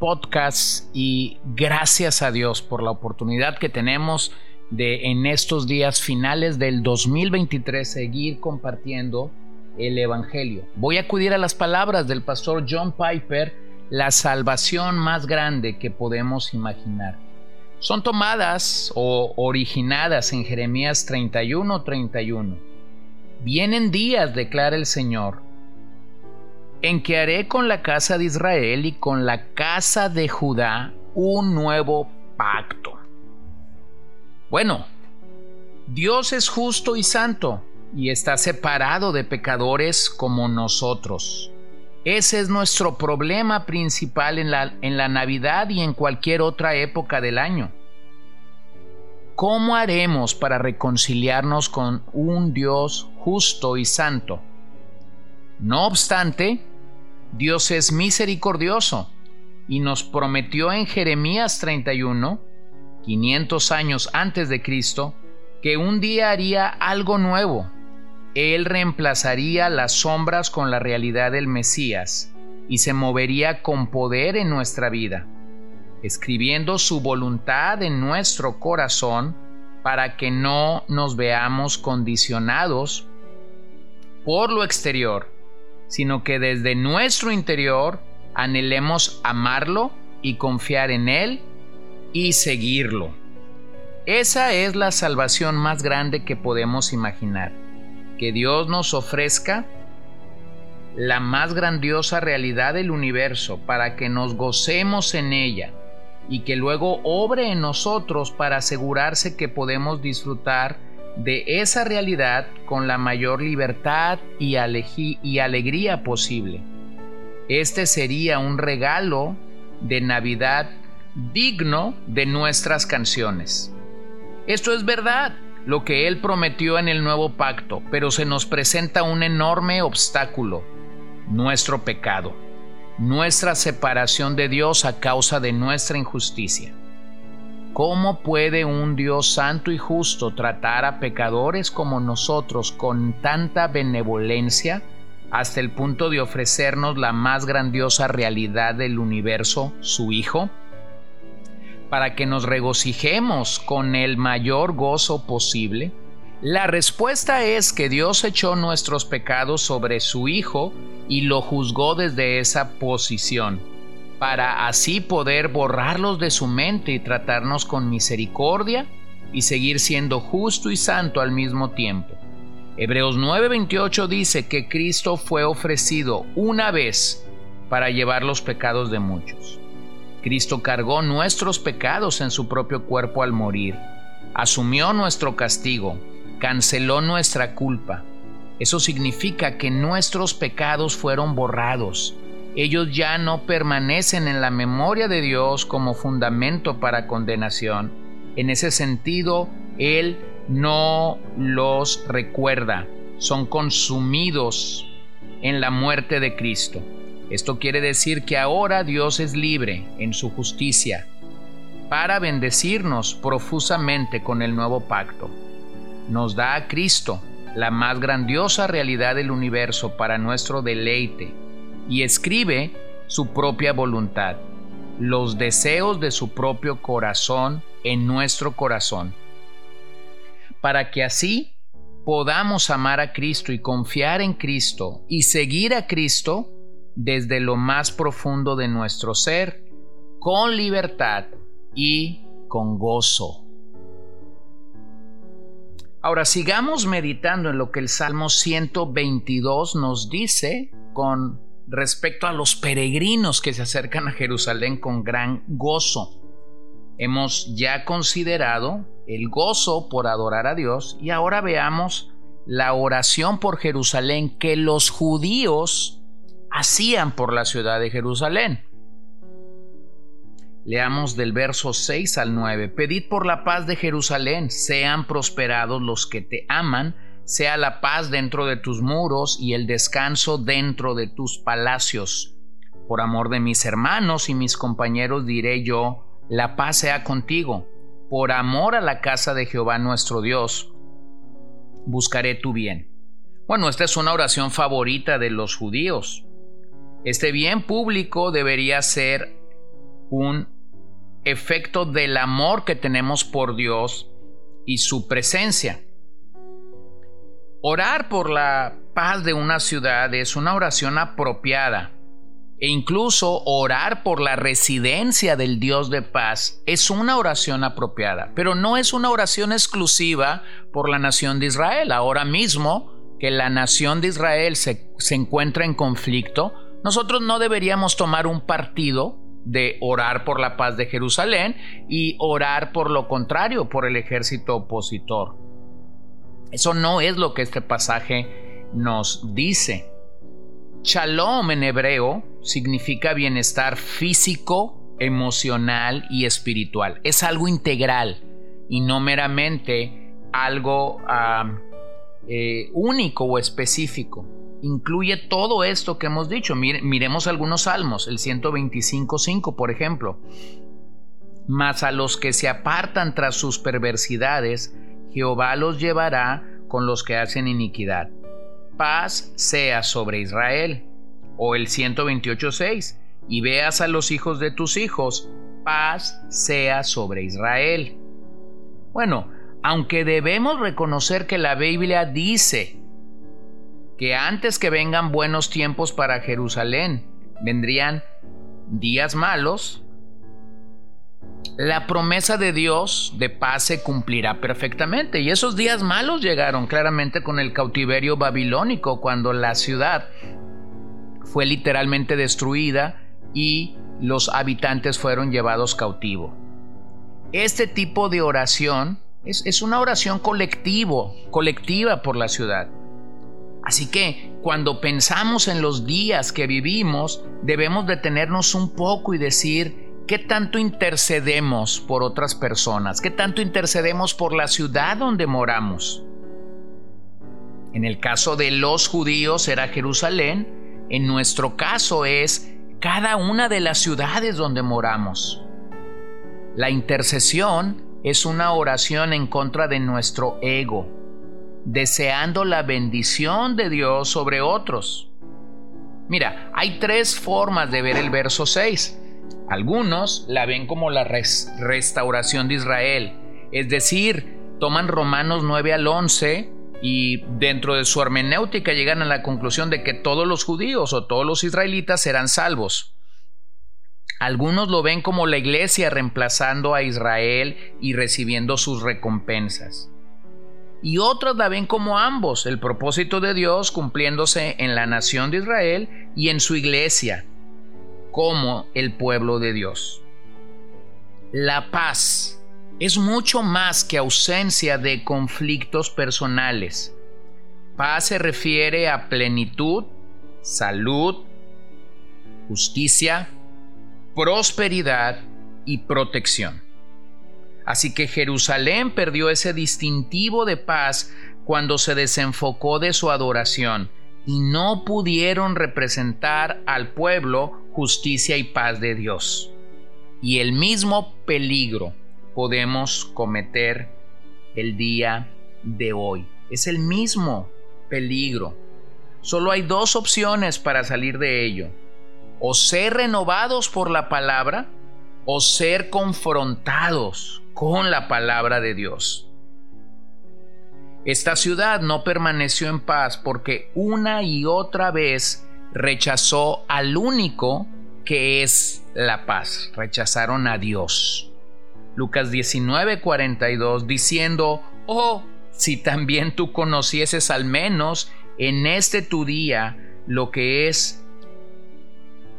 podcast y gracias a Dios por la oportunidad que tenemos de en estos días finales del 2023 seguir compartiendo el Evangelio. Voy a acudir a las palabras del pastor John Piper, la salvación más grande que podemos imaginar. Son tomadas o originadas en Jeremías 31:31. Vienen días, declara el Señor, en que haré con la casa de Israel y con la casa de Judá un nuevo pacto. Bueno, Dios es justo y santo y está separado de pecadores como nosotros. Ese es nuestro problema principal en la, en la Navidad y en cualquier otra época del año. ¿Cómo haremos para reconciliarnos con un Dios justo y santo? No obstante, Dios es misericordioso y nos prometió en Jeremías 31, 500 años antes de Cristo, que un día haría algo nuevo. Él reemplazaría las sombras con la realidad del Mesías y se movería con poder en nuestra vida, escribiendo su voluntad en nuestro corazón para que no nos veamos condicionados por lo exterior sino que desde nuestro interior anhelemos amarlo y confiar en Él y seguirlo. Esa es la salvación más grande que podemos imaginar, que Dios nos ofrezca la más grandiosa realidad del universo para que nos gocemos en ella y que luego obre en nosotros para asegurarse que podemos disfrutar de esa realidad con la mayor libertad y, y alegría posible. Este sería un regalo de Navidad digno de nuestras canciones. Esto es verdad, lo que Él prometió en el nuevo pacto, pero se nos presenta un enorme obstáculo, nuestro pecado, nuestra separación de Dios a causa de nuestra injusticia. ¿Cómo puede un Dios santo y justo tratar a pecadores como nosotros con tanta benevolencia hasta el punto de ofrecernos la más grandiosa realidad del universo, su Hijo? Para que nos regocijemos con el mayor gozo posible. La respuesta es que Dios echó nuestros pecados sobre su Hijo y lo juzgó desde esa posición para así poder borrarlos de su mente y tratarnos con misericordia y seguir siendo justo y santo al mismo tiempo. Hebreos 9:28 dice que Cristo fue ofrecido una vez para llevar los pecados de muchos. Cristo cargó nuestros pecados en su propio cuerpo al morir, asumió nuestro castigo, canceló nuestra culpa. Eso significa que nuestros pecados fueron borrados ellos ya no permanecen en la memoria de Dios como fundamento para condenación. En ese sentido, Él no los recuerda, son consumidos en la muerte de Cristo. Esto quiere decir que ahora Dios es libre en su justicia para bendecirnos profusamente con el nuevo pacto. Nos da a Cristo, la más grandiosa realidad del universo para nuestro deleite y escribe su propia voluntad, los deseos de su propio corazón en nuestro corazón, para que así podamos amar a Cristo y confiar en Cristo y seguir a Cristo desde lo más profundo de nuestro ser, con libertad y con gozo. Ahora sigamos meditando en lo que el Salmo 122 nos dice con respecto a los peregrinos que se acercan a Jerusalén con gran gozo. Hemos ya considerado el gozo por adorar a Dios y ahora veamos la oración por Jerusalén que los judíos hacían por la ciudad de Jerusalén. Leamos del verso 6 al 9. Pedid por la paz de Jerusalén, sean prosperados los que te aman, sea la paz dentro de tus muros y el descanso dentro de tus palacios. Por amor de mis hermanos y mis compañeros diré yo, la paz sea contigo. Por amor a la casa de Jehová nuestro Dios, buscaré tu bien. Bueno, esta es una oración favorita de los judíos. Este bien público debería ser un efecto del amor que tenemos por Dios y su presencia. Orar por la paz de una ciudad es una oración apropiada e incluso orar por la residencia del Dios de paz es una oración apropiada, pero no es una oración exclusiva por la nación de Israel. Ahora mismo que la nación de Israel se, se encuentra en conflicto, nosotros no deberíamos tomar un partido de orar por la paz de Jerusalén y orar por lo contrario, por el ejército opositor. Eso no es lo que este pasaje nos dice. Shalom en hebreo significa bienestar físico, emocional y espiritual. Es algo integral y no meramente algo ah, eh, único o específico incluye todo esto que hemos dicho. miremos algunos salmos, el 125.5 por ejemplo. Mas a los que se apartan tras sus perversidades, Jehová los llevará con los que hacen iniquidad. Paz sea sobre Israel. O el 128.6. Y veas a los hijos de tus hijos, paz sea sobre Israel. Bueno, aunque debemos reconocer que la Biblia dice que antes que vengan buenos tiempos para Jerusalén, vendrían días malos, la promesa de Dios de paz se cumplirá perfectamente. Y esos días malos llegaron claramente con el cautiverio babilónico, cuando la ciudad fue literalmente destruida y los habitantes fueron llevados cautivo. Este tipo de oración es, es una oración colectivo, colectiva por la ciudad. Así que cuando pensamos en los días que vivimos, debemos detenernos un poco y decir, ¿qué tanto intercedemos por otras personas? ¿Qué tanto intercedemos por la ciudad donde moramos? En el caso de los judíos era Jerusalén, en nuestro caso es cada una de las ciudades donde moramos. La intercesión es una oración en contra de nuestro ego deseando la bendición de Dios sobre otros. Mira, hay tres formas de ver el verso 6. Algunos la ven como la restauración de Israel, es decir, toman Romanos 9 al 11 y dentro de su hermenéutica llegan a la conclusión de que todos los judíos o todos los israelitas serán salvos. Algunos lo ven como la iglesia reemplazando a Israel y recibiendo sus recompensas y otros la ven como ambos, el propósito de Dios cumpliéndose en la nación de Israel y en su iglesia, como el pueblo de Dios. La paz es mucho más que ausencia de conflictos personales. Paz se refiere a plenitud, salud, justicia, prosperidad y protección. Así que Jerusalén perdió ese distintivo de paz cuando se desenfocó de su adoración y no pudieron representar al pueblo justicia y paz de Dios. Y el mismo peligro podemos cometer el día de hoy. Es el mismo peligro. Solo hay dos opciones para salir de ello. O ser renovados por la palabra o ser confrontados con la palabra de Dios. Esta ciudad no permaneció en paz porque una y otra vez rechazó al único que es la paz. Rechazaron a Dios. Lucas 19:42 diciendo, oh, si también tú conocieses al menos en este tu día lo que es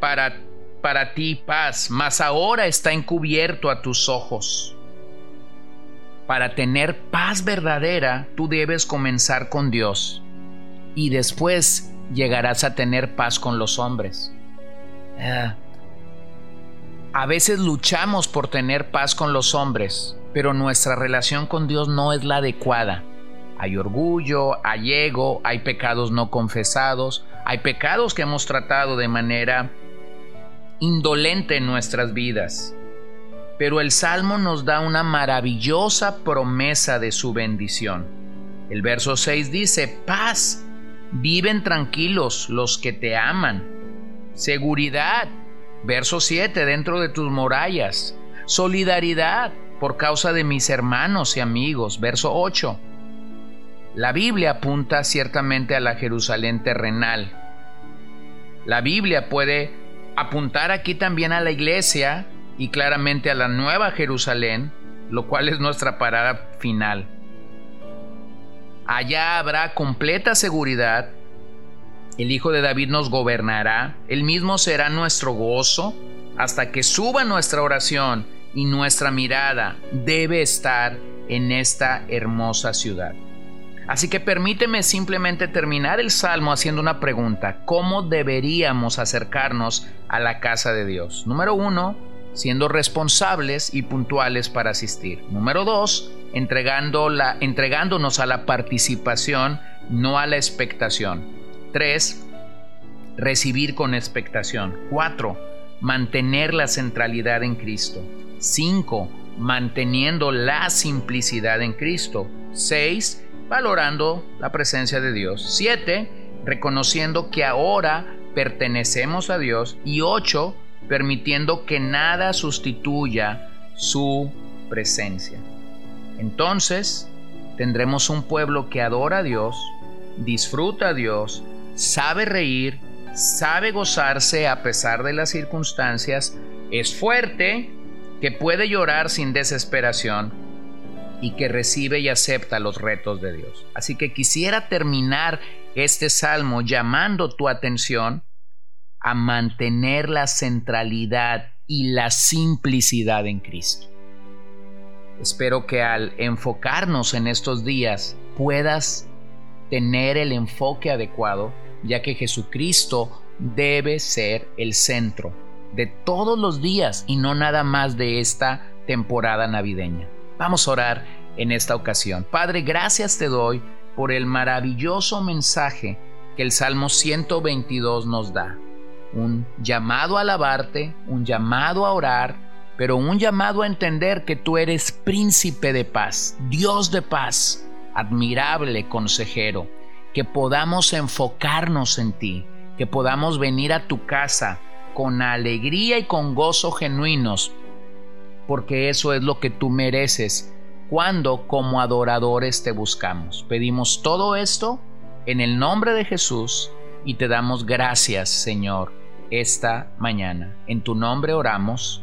para, para ti paz, mas ahora está encubierto a tus ojos. Para tener paz verdadera, tú debes comenzar con Dios y después llegarás a tener paz con los hombres. Ah. A veces luchamos por tener paz con los hombres, pero nuestra relación con Dios no es la adecuada. Hay orgullo, hay ego, hay pecados no confesados, hay pecados que hemos tratado de manera indolente en nuestras vidas. Pero el Salmo nos da una maravillosa promesa de su bendición. El verso 6 dice, paz, viven tranquilos los que te aman. Seguridad, verso 7, dentro de tus murallas. Solidaridad por causa de mis hermanos y amigos, verso 8. La Biblia apunta ciertamente a la Jerusalén terrenal. La Biblia puede apuntar aquí también a la iglesia y claramente a la nueva Jerusalén, lo cual es nuestra parada final. Allá habrá completa seguridad. El Hijo de David nos gobernará. Él mismo será nuestro gozo hasta que suba nuestra oración y nuestra mirada debe estar en esta hermosa ciudad. Así que permíteme simplemente terminar el salmo haciendo una pregunta. ¿Cómo deberíamos acercarnos a la casa de Dios? Número uno, siendo responsables y puntuales para asistir. Número dos, entregándonos a la participación, no a la expectación. 3. Recibir con expectación. 4. Mantener la centralidad en Cristo. 5. Manteniendo la simplicidad en Cristo. 6. Valorando la presencia de Dios. 7. Reconociendo que ahora pertenecemos a Dios. Y 8. Permitiendo que nada sustituya su presencia. Entonces tendremos un pueblo que adora a Dios, disfruta a Dios, sabe reír, sabe gozarse a pesar de las circunstancias, es fuerte, que puede llorar sin desesperación y que recibe y acepta los retos de Dios. Así que quisiera terminar este salmo llamando tu atención a mantener la centralidad y la simplicidad en Cristo. Espero que al enfocarnos en estos días puedas tener el enfoque adecuado, ya que Jesucristo debe ser el centro de todos los días y no nada más de esta temporada navideña. Vamos a orar en esta ocasión. Padre, gracias te doy por el maravilloso mensaje que el Salmo 122 nos da. Un llamado a alabarte, un llamado a orar, pero un llamado a entender que tú eres príncipe de paz, Dios de paz, admirable consejero, que podamos enfocarnos en ti, que podamos venir a tu casa con alegría y con gozo genuinos, porque eso es lo que tú mereces cuando como adoradores te buscamos. Pedimos todo esto en el nombre de Jesús y te damos gracias, Señor, esta mañana. En tu nombre oramos.